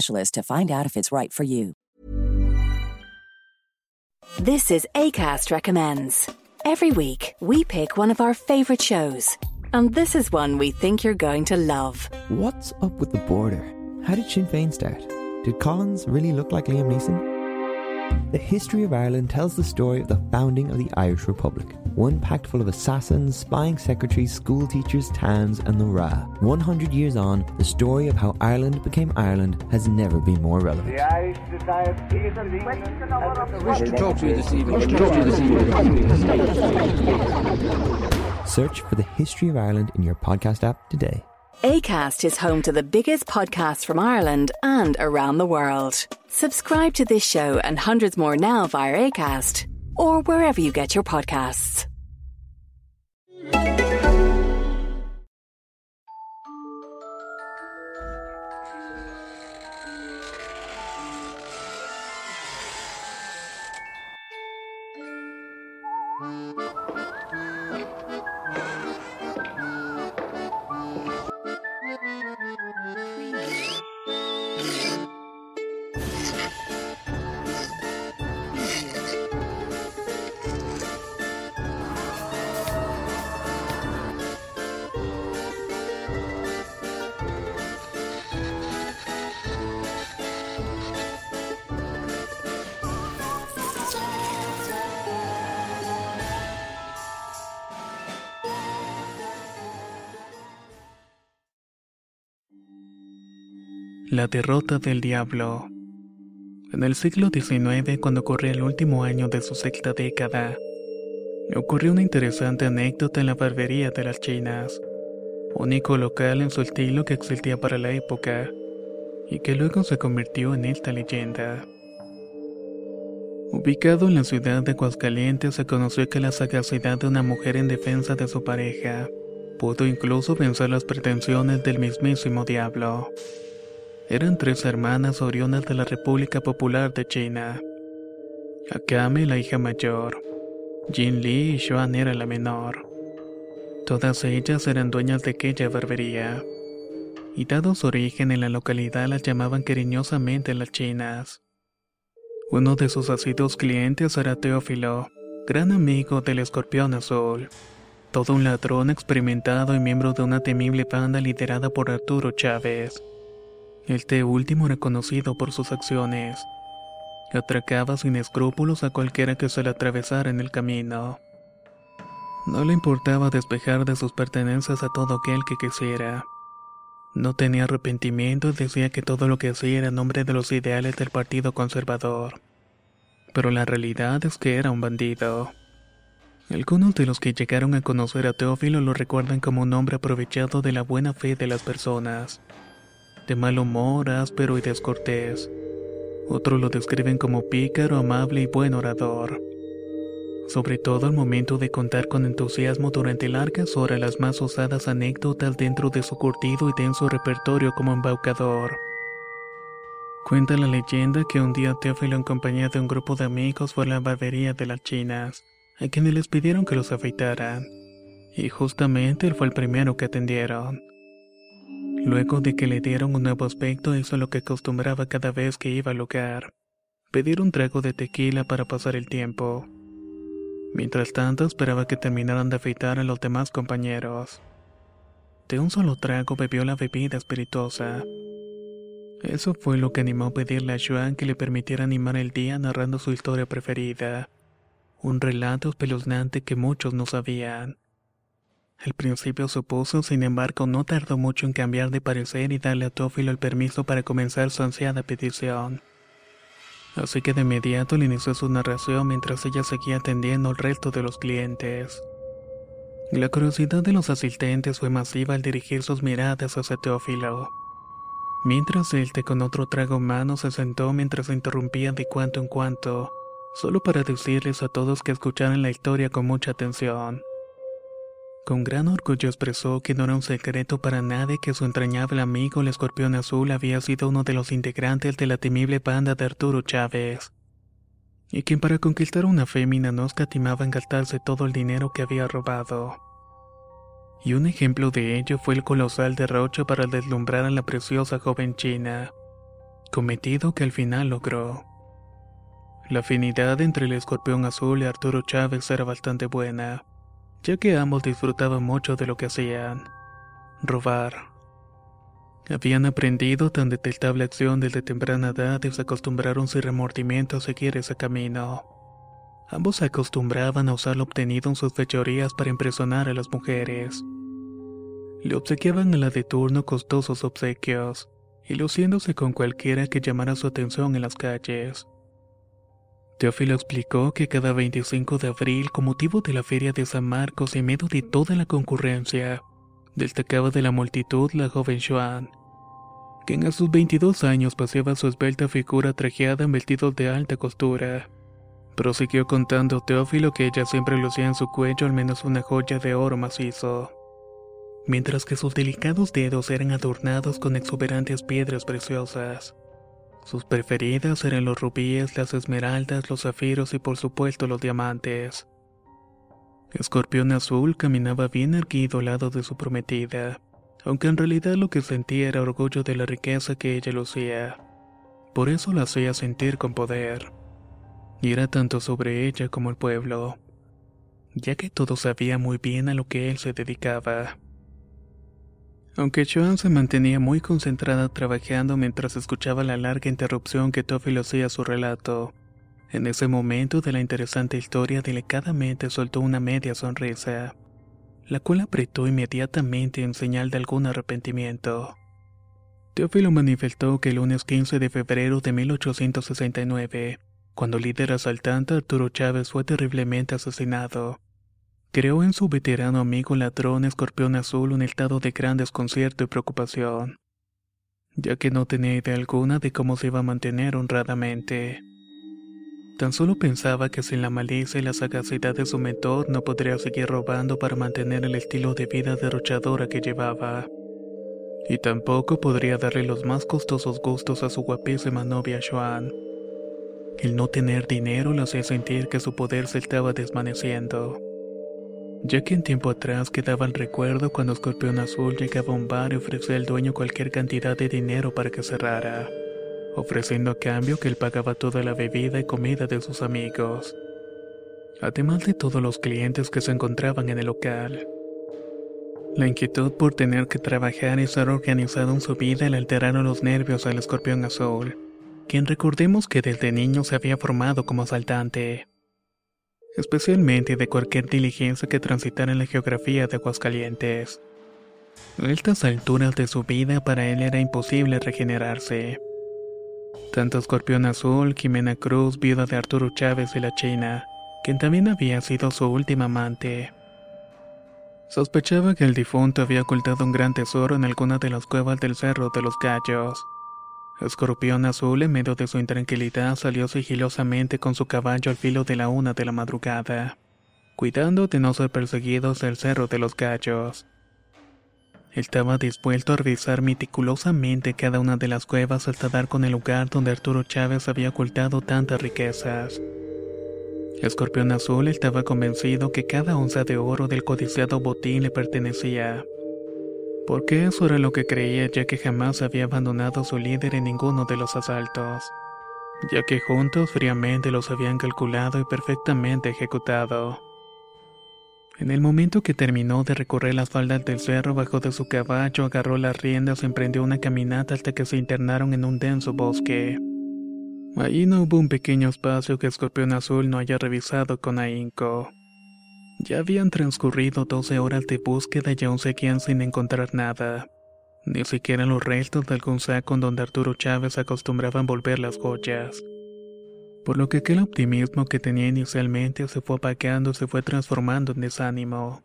to find out if it's right for you. This is ACAST Recommends. Every week, we pick one of our favourite shows. And this is one we think you're going to love. What's up with the border? How did Sinn Féin start? Did Collins really look like Liam Neeson? The history of Ireland tells the story of the founding of the Irish Republic. One packed full of assassins, spying secretaries, school teachers, towns, and the Ra. 100 years on, the story of how Ireland became Ireland has never been more relevant. The Irish Society of England I wish to talk to you this evening. I wish to talk to you this evening. Search for the history of Ireland in your podcast app today. ACAST is home to the biggest podcasts from Ireland and around the world. Subscribe to this show and hundreds more now via ACAST or wherever you get your podcasts. La derrota del diablo. En el siglo XIX, cuando ocurría el último año de su sexta década, ocurrió una interesante anécdota en la barbería de las chinas, único local en su estilo que existía para la época, y que luego se convirtió en esta leyenda. Ubicado en la ciudad de Aguascalientes, se conoció que la sagacidad de una mujer en defensa de su pareja pudo incluso vencer las pretensiones del mismísimo diablo. Eran tres hermanas orionas de la República Popular de China. Akame, la hija mayor. Jin Li y Xuan era la menor. Todas ellas eran dueñas de aquella barbería. Y dado su origen en la localidad las llamaban cariñosamente las chinas. Uno de sus asiduos clientes era Teófilo, gran amigo del escorpión azul. Todo un ladrón experimentado y miembro de una temible banda liderada por Arturo Chávez. Este último era conocido por sus acciones. Atracaba sin escrúpulos a cualquiera que se le atravesara en el camino. No le importaba despejar de sus pertenencias a todo aquel que quisiera. No tenía arrepentimiento y decía que todo lo que hacía era en nombre de los ideales del Partido Conservador. Pero la realidad es que era un bandido. Algunos de los que llegaron a conocer a Teófilo lo recuerdan como un hombre aprovechado de la buena fe de las personas de mal humor, áspero y descortés. Otros lo describen como pícaro, amable y buen orador. Sobre todo al momento de contar con entusiasmo durante largas horas las más osadas anécdotas dentro de su curtido y denso repertorio como embaucador. Cuenta la leyenda que un día Teófilo en compañía de un grupo de amigos fue a la barbería de las chinas, a quienes les pidieron que los afeitaran. Y justamente él fue el primero que atendieron. Luego de que le dieron un nuevo aspecto, hizo lo que acostumbraba cada vez que iba al lugar. Pedir un trago de tequila para pasar el tiempo. Mientras tanto, esperaba que terminaran de afeitar a los demás compañeros. De un solo trago bebió la bebida espirituosa. Eso fue lo que animó a pedirle a Joan que le permitiera animar el día narrando su historia preferida. Un relato espeluznante que muchos no sabían. Al principio supuso, sin embargo, no tardó mucho en cambiar de parecer y darle a Tófilo el permiso para comenzar su ansiada petición. Así que de inmediato le inició su narración mientras ella seguía atendiendo al resto de los clientes. La curiosidad de los asistentes fue masiva al dirigir sus miradas hacia Teófilo. Mientras él, con otro trago mano, se sentó mientras interrumpía de cuanto en cuanto, solo para decirles a todos que escucharan la historia con mucha atención. Con gran orgullo expresó que no era un secreto para nadie que su entrañable amigo el escorpión azul había sido uno de los integrantes de la temible banda de Arturo Chávez, y quien para conquistar una fémina no escatimaba en gastarse todo el dinero que había robado. Y un ejemplo de ello fue el colosal derroche para deslumbrar a la preciosa joven china, cometido que al final logró. La afinidad entre el escorpión azul y Arturo Chávez era bastante buena ya que ambos disfrutaban mucho de lo que hacían, robar. Habían aprendido tan detestable acción desde temprana edad y se acostumbraron sin remordimiento a seguir ese camino. Ambos se acostumbraban a usar lo obtenido en sus fechorías para impresionar a las mujeres. Le obsequiaban a la de turno costosos obsequios, y luciéndose con cualquiera que llamara su atención en las calles. Teófilo explicó que cada 25 de abril, con motivo de la feria de San Marcos y medio de toda la concurrencia, destacaba de la multitud la joven Joan, quien a sus 22 años paseaba su esbelta figura trajeada en vestidos de alta costura. Prosiguió contando Teófilo que ella siempre lucía en su cuello al menos una joya de oro macizo, mientras que sus delicados dedos eran adornados con exuberantes piedras preciosas. Sus preferidas eran los rubíes, las esmeraldas, los zafiros y por supuesto los diamantes. Escorpión Azul caminaba bien erguido al lado de su prometida, aunque en realidad lo que sentía era orgullo de la riqueza que ella lucía. Por eso la hacía sentir con poder. Y era tanto sobre ella como el pueblo, ya que todo sabía muy bien a lo que él se dedicaba. Aunque Joan se mantenía muy concentrada trabajando mientras escuchaba la larga interrupción que Toffee hacía a su relato, en ese momento de la interesante historia delicadamente soltó una media sonrisa, la cual apretó inmediatamente en señal de algún arrepentimiento. Teófilo manifestó que el lunes 15 de febrero de 1869, cuando el líder asaltante Arturo Chávez fue terriblemente asesinado, Creó en su veterano amigo ladrón escorpión azul un estado de gran desconcierto y preocupación, ya que no tenía idea alguna de cómo se iba a mantener honradamente. Tan solo pensaba que sin la malicia y la sagacidad de su mentor no podría seguir robando para mantener el estilo de vida derrochadora que llevaba. Y tampoco podría darle los más costosos gustos a su guapísima novia Joan. El no tener dinero le hacía sentir que su poder se estaba desvaneciendo ya que en tiempo atrás quedaba el recuerdo cuando Escorpión Azul llegaba a un bar y ofrecía al dueño cualquier cantidad de dinero para que cerrara, ofreciendo a cambio que él pagaba toda la bebida y comida de sus amigos, además de todos los clientes que se encontraban en el local. La inquietud por tener que trabajar y estar organizado en su vida le alteraron los nervios al escorpión azul, quien recordemos que desde niño se había formado como asaltante especialmente de cualquier diligencia que transitara en la geografía de Aguascalientes. A estas alturas de su vida para él era imposible regenerarse. Tanto Escorpión Azul, Jimena Cruz, viuda de Arturo Chávez y la China, quien también había sido su última amante. Sospechaba que el difunto había ocultado un gran tesoro en alguna de las cuevas del Cerro de los Gallos. Escorpión Azul, en medio de su intranquilidad, salió sigilosamente con su caballo al filo de la una de la madrugada, cuidando de no ser perseguidos del Cerro de los Gallos. Estaba dispuesto a revisar meticulosamente cada una de las cuevas hasta dar con el lugar donde Arturo Chávez había ocultado tantas riquezas. Escorpión Azul estaba convencido que cada onza de oro del codiciado botín le pertenecía porque eso era lo que creía ya que jamás había abandonado a su líder en ninguno de los asaltos, ya que juntos fríamente los habían calculado y perfectamente ejecutado. En el momento que terminó de recorrer las faldas del cerro, bajó de su caballo, agarró las riendas y emprendió una caminata hasta que se internaron en un denso bosque. Allí no hubo un pequeño espacio que Escorpión Azul no haya revisado con ahínco. Ya habían transcurrido 12 horas de búsqueda y aún seguían sin encontrar nada. Ni siquiera los restos de algún saco en donde Arturo Chávez acostumbraba envolver las joyas. Por lo que aquel optimismo que tenía inicialmente se fue apagando y se fue transformando en desánimo.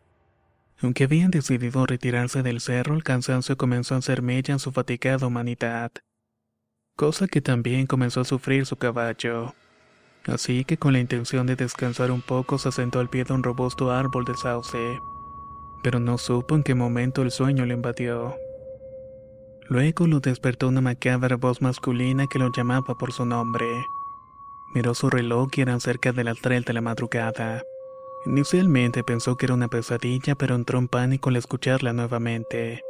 Aunque habían decidido retirarse del cerro, el cansancio comenzó a hacer mella en su fatigada humanidad. Cosa que también comenzó a sufrir su caballo. Así que con la intención de descansar un poco se sentó al pie de un robusto árbol de sauce. Pero no supo en qué momento el sueño le invadió. Luego lo despertó una macabra voz masculina que lo llamaba por su nombre. Miró su reloj y eran cerca de las 3 de la madrugada. Inicialmente pensó que era una pesadilla, pero entró en pánico al escucharla nuevamente.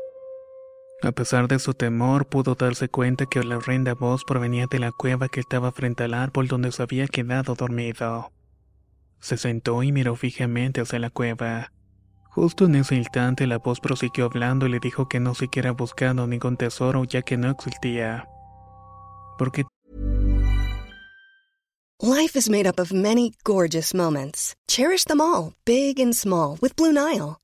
A pesar de su temor, pudo darse cuenta que la horrenda voz provenía de la cueva que estaba frente al árbol donde se había quedado dormido. Se sentó y miró fijamente hacia la cueva. Justo en ese instante la voz prosiguió hablando y le dijo que no siquiera buscando ningún tesoro ya que no existía. Porque Life is made up of many gorgeous moments. Cherish them all, big and small, with Blue Nile.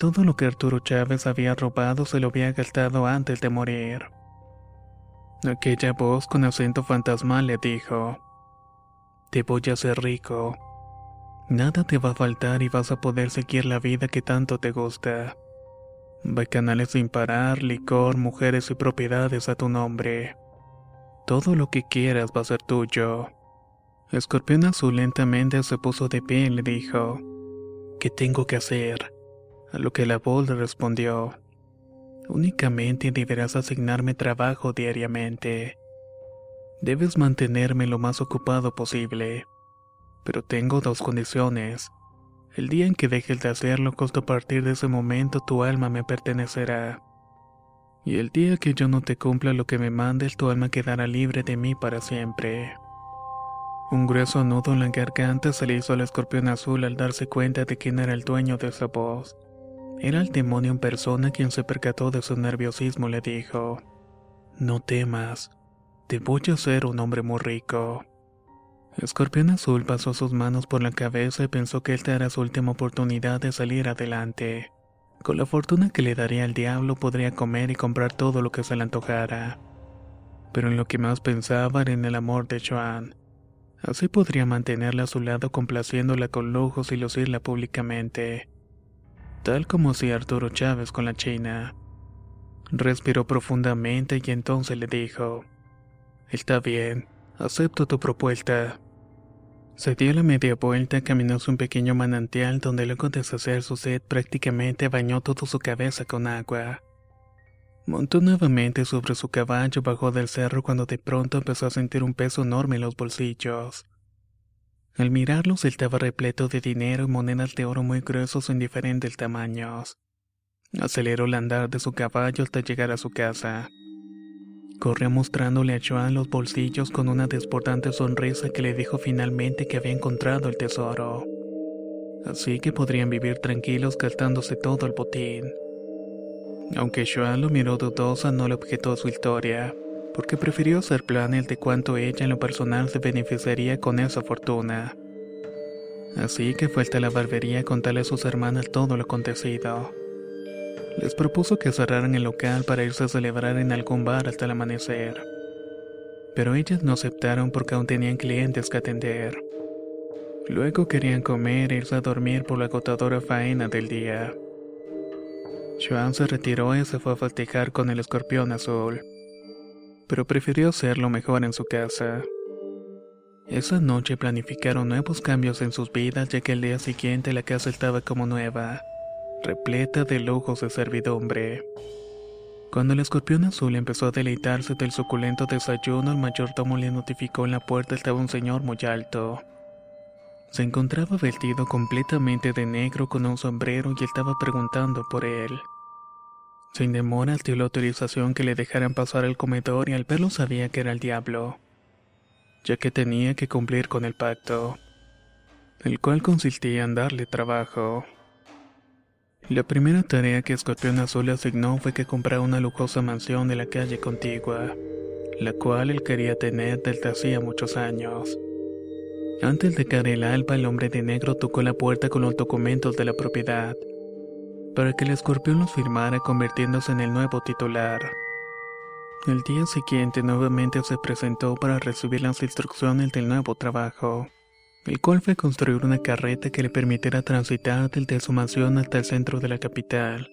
Todo lo que Arturo Chávez había robado se lo había gastado antes de morir. Aquella voz con acento fantasmal le dijo, Te voy a hacer rico. Nada te va a faltar y vas a poder seguir la vida que tanto te gusta. Bacanales sin parar, licor, mujeres y propiedades a tu nombre. Todo lo que quieras va a ser tuyo. Escorpión Azul lentamente se puso de pie y le dijo, ¿Qué tengo que hacer? A lo que la voz le respondió, únicamente deberás asignarme trabajo diariamente. Debes mantenerme lo más ocupado posible. Pero tengo dos condiciones. El día en que dejes de hacerlo, justo a partir de ese momento tu alma me pertenecerá. Y el día que yo no te cumpla lo que me mandes, tu alma quedará libre de mí para siempre. Un grueso nudo en la garganta se le hizo al escorpión azul al darse cuenta de quién era el dueño de esa voz. Era el demonio en persona quien se percató de su nerviosismo y le dijo, No temas, te voy a hacer un hombre muy rico. Escorpión Azul pasó sus manos por la cabeza y pensó que esta era su última oportunidad de salir adelante. Con la fortuna que le daría el diablo podría comer y comprar todo lo que se le antojara. Pero en lo que más pensaba era en el amor de Joan. Así podría mantenerla a su lado complaciéndola con lujos y lucirla públicamente tal como si Arturo Chávez con la China. Respiró profundamente y entonces le dijo, Está bien, acepto tu propuesta. Se dio la media vuelta, caminó hacia un pequeño manantial donde luego de saciar su sed prácticamente bañó toda su cabeza con agua. Montó nuevamente sobre su caballo, bajó del cerro cuando de pronto empezó a sentir un peso enorme en los bolsillos. Al mirarlos estaba repleto de dinero y monedas de oro muy gruesos en diferentes tamaños. Aceleró el andar de su caballo hasta llegar a su casa. Corrió mostrándole a Joan los bolsillos con una desbordante sonrisa que le dijo finalmente que había encontrado el tesoro. Así que podrían vivir tranquilos gastándose todo el botín. Aunque Joan lo miró dudosa, no le objetó su historia porque prefirió hacer planes de cuánto ella en lo personal se beneficiaría con esa fortuna. Así que fue hasta la barbería contarle a sus hermanas todo lo acontecido. Les propuso que cerraran el local para irse a celebrar en algún bar hasta el amanecer. Pero ellas no aceptaron porque aún tenían clientes que atender. Luego querían comer e irse a dormir por la agotadora faena del día. Joan se retiró y se fue a festejar con el escorpión azul, pero prefirió hacerlo mejor en su casa. Esa noche planificaron nuevos cambios en sus vidas ya que el día siguiente la casa estaba como nueva, repleta de lujos de servidumbre. Cuando el escorpión azul empezó a deleitarse del suculento desayuno, el mayordomo le notificó en la puerta estaba un señor muy alto. Se encontraba vestido completamente de negro con un sombrero y estaba preguntando por él. Sin demora dio la autorización que le dejaran pasar al comedor y al verlo sabía que era el diablo, ya que tenía que cumplir con el pacto, el cual consistía en darle trabajo. La primera tarea que Escorpión Azul asignó fue que comprara una lujosa mansión de la calle contigua, la cual él quería tener desde hacía muchos años. Antes de caer el alba, el hombre de negro tocó la puerta con los documentos de la propiedad, para que el escorpión los firmara convirtiéndose en el nuevo titular. El día siguiente nuevamente se presentó para recibir las instrucciones del nuevo trabajo, el cual fue construir una carreta que le permitiera transitar desde su mansión hasta el centro de la capital,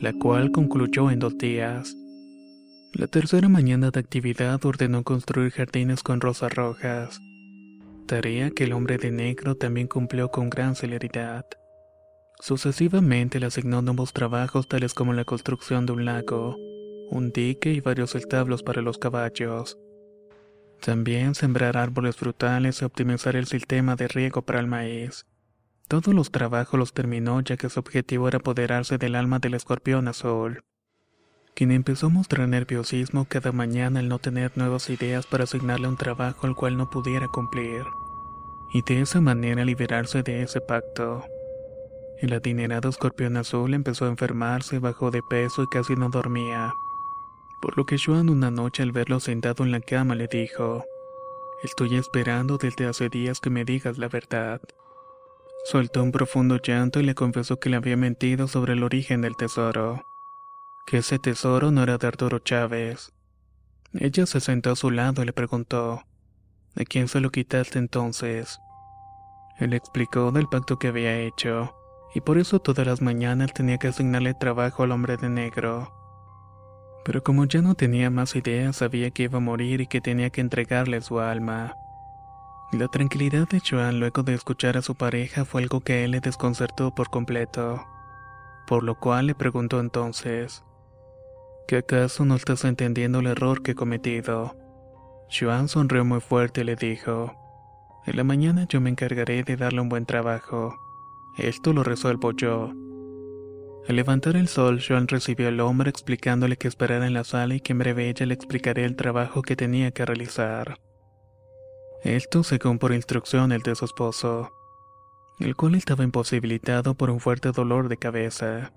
la cual concluyó en dos días. La tercera mañana de actividad ordenó construir jardines con rosas rojas, tarea que el hombre de negro también cumplió con gran celeridad. Sucesivamente le asignó nuevos trabajos tales como la construcción de un lago, un dique y varios establos para los caballos. También sembrar árboles frutales y optimizar el sistema de riego para el maíz. Todos los trabajos los terminó ya que su objetivo era apoderarse del alma del escorpión azul, quien empezó a mostrar nerviosismo cada mañana al no tener nuevas ideas para asignarle un trabajo al cual no pudiera cumplir, y de esa manera liberarse de ese pacto. El adinerado escorpión azul empezó a enfermarse, bajó de peso y casi no dormía. Por lo que Joan una noche al verlo sentado en la cama le dijo, Estoy esperando desde hace días que me digas la verdad. Soltó un profundo llanto y le confesó que le había mentido sobre el origen del tesoro que ese tesoro no era de Arturo Chávez. Ella se sentó a su lado y le preguntó, ¿De quién se lo quitaste entonces? Él explicó del pacto que había hecho, y por eso todas las mañanas tenía que asignarle trabajo al hombre de negro. Pero como ya no tenía más ideas, sabía que iba a morir y que tenía que entregarle su alma. La tranquilidad de Joan luego de escuchar a su pareja fue algo que a él le desconcertó por completo, por lo cual le preguntó entonces, ¿Que acaso no estás entendiendo el error que he cometido? Joan sonrió muy fuerte y le dijo, En la mañana yo me encargaré de darle un buen trabajo. Esto lo resuelvo yo. Al levantar el sol, Joan recibió al hombre explicándole que esperara en la sala y que en breve ella le explicaría el trabajo que tenía que realizar. Esto según por instrucción de su esposo, el cual estaba imposibilitado por un fuerte dolor de cabeza.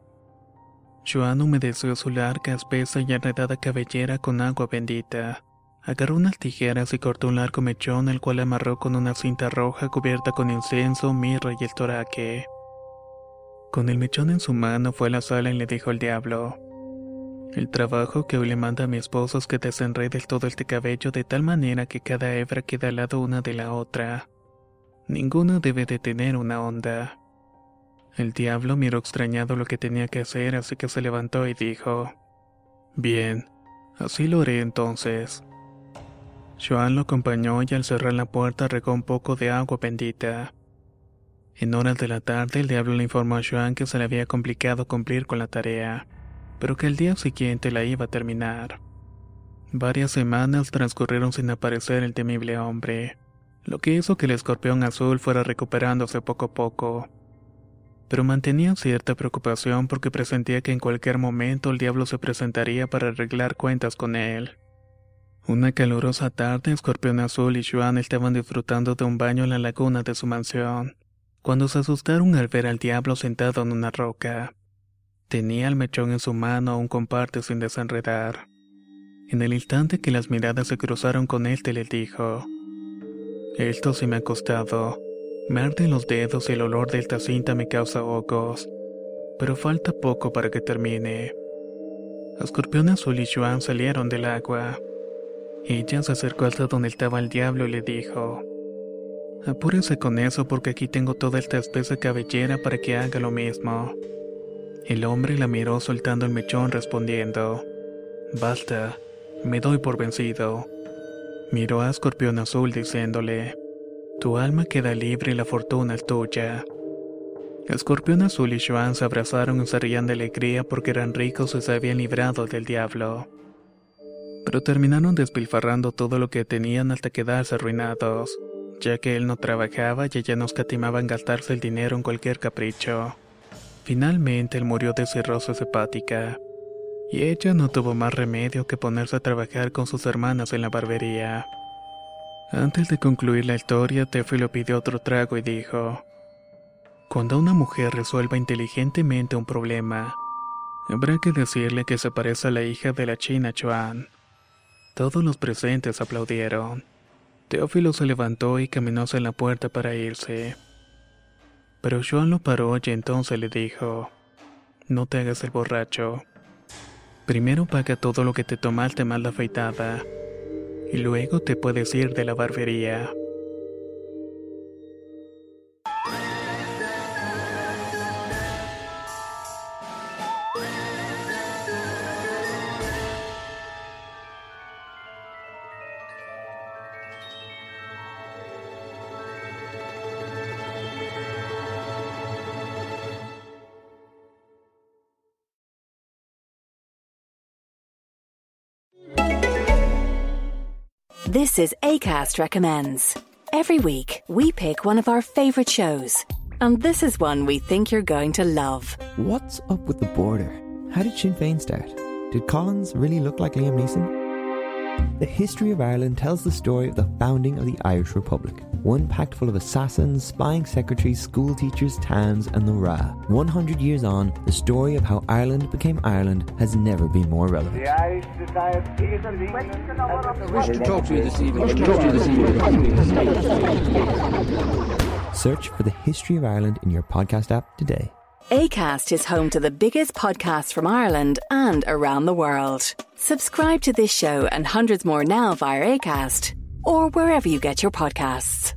Joan humedeció su larga, espesa y enredada cabellera con agua bendita. Agarró unas tijeras y cortó un largo mechón, el cual amarró con una cinta roja cubierta con incienso, mirra y el toraque. Con el mechón en su mano fue a la sala y le dijo al diablo: El trabajo que hoy le manda a mi esposo es que desenredes todo este cabello de tal manera que cada hebra quede al lado una de la otra. Ninguna debe de tener una onda. El diablo miró extrañado lo que tenía que hacer, así que se levantó y dijo, Bien, así lo haré entonces. Joan lo acompañó y al cerrar la puerta regó un poco de agua bendita. En horas de la tarde el diablo le informó a Joan que se le había complicado cumplir con la tarea, pero que el día siguiente la iba a terminar. Varias semanas transcurrieron sin aparecer el temible hombre, lo que hizo que el escorpión azul fuera recuperándose poco a poco pero mantenía cierta preocupación porque presentía que en cualquier momento el diablo se presentaría para arreglar cuentas con él. Una calurosa tarde, Escorpión Azul y Joan estaban disfrutando de un baño en la laguna de su mansión, cuando se asustaron al ver al diablo sentado en una roca. Tenía el mechón en su mano aún comparte sin desenredar. En el instante que las miradas se cruzaron con él, te le dijo: Esto sí me ha costado. Me arden los dedos y el olor de esta cinta me causa ojos. pero falta poco para que termine. Escorpión Azul y Joan salieron del agua. Ella se acercó hasta donde estaba el diablo y le dijo, Apúrese con eso porque aquí tengo toda esta espesa cabellera para que haga lo mismo. El hombre la miró soltando el mechón respondiendo, Basta, me doy por vencido. Miró a Escorpión Azul diciéndole, Tu alma queda libre y la fortuna es tuya. Escorpión Azul y Joan se abrazaron y se rían de alegría porque eran ricos y se habían librado del diablo. Pero terminaron despilfarrando todo lo que tenían hasta quedarse arruinados, ya que él no trabajaba y ella no escatimaba en gastarse el dinero en cualquier capricho. Finalmente él murió de cirrosis hepática, y ella no tuvo más remedio que ponerse a trabajar con sus hermanas en la barbería. Antes de concluir la historia, Tefi pidió otro trago y dijo, cuando una mujer resuelva inteligentemente un problema, habrá que decirle que se parece a la hija de la china Chuan. Todos los presentes aplaudieron. Teófilo se levantó y caminó hacia la puerta para irse. Pero Chuan lo paró y entonces le dijo, no te hagas el borracho. Primero paga todo lo que te tomaste mal afeitada, y luego te puedes ir de la barbería. This is ACAST Recommends. Every week, we pick one of our favourite shows. And this is one we think you're going to love. What's up with the border? How did Sinn Féin start? Did Collins really look like Liam Neeson? The history of Ireland tells the story of the founding of the Irish Republic. One packed full of assassins, spying secretaries, school teachers, towns, and the Ra. 100 years on, the story of how Ireland became Ireland has never been more relevant. The Irish Society of England I wish to talk to you this evening. I wish to talk to you this evening. Search for the history of Ireland in your podcast app today. ACAST is home to the biggest podcasts from Ireland and around the world. Subscribe to this show and hundreds more now via ACAST or wherever you get your podcasts.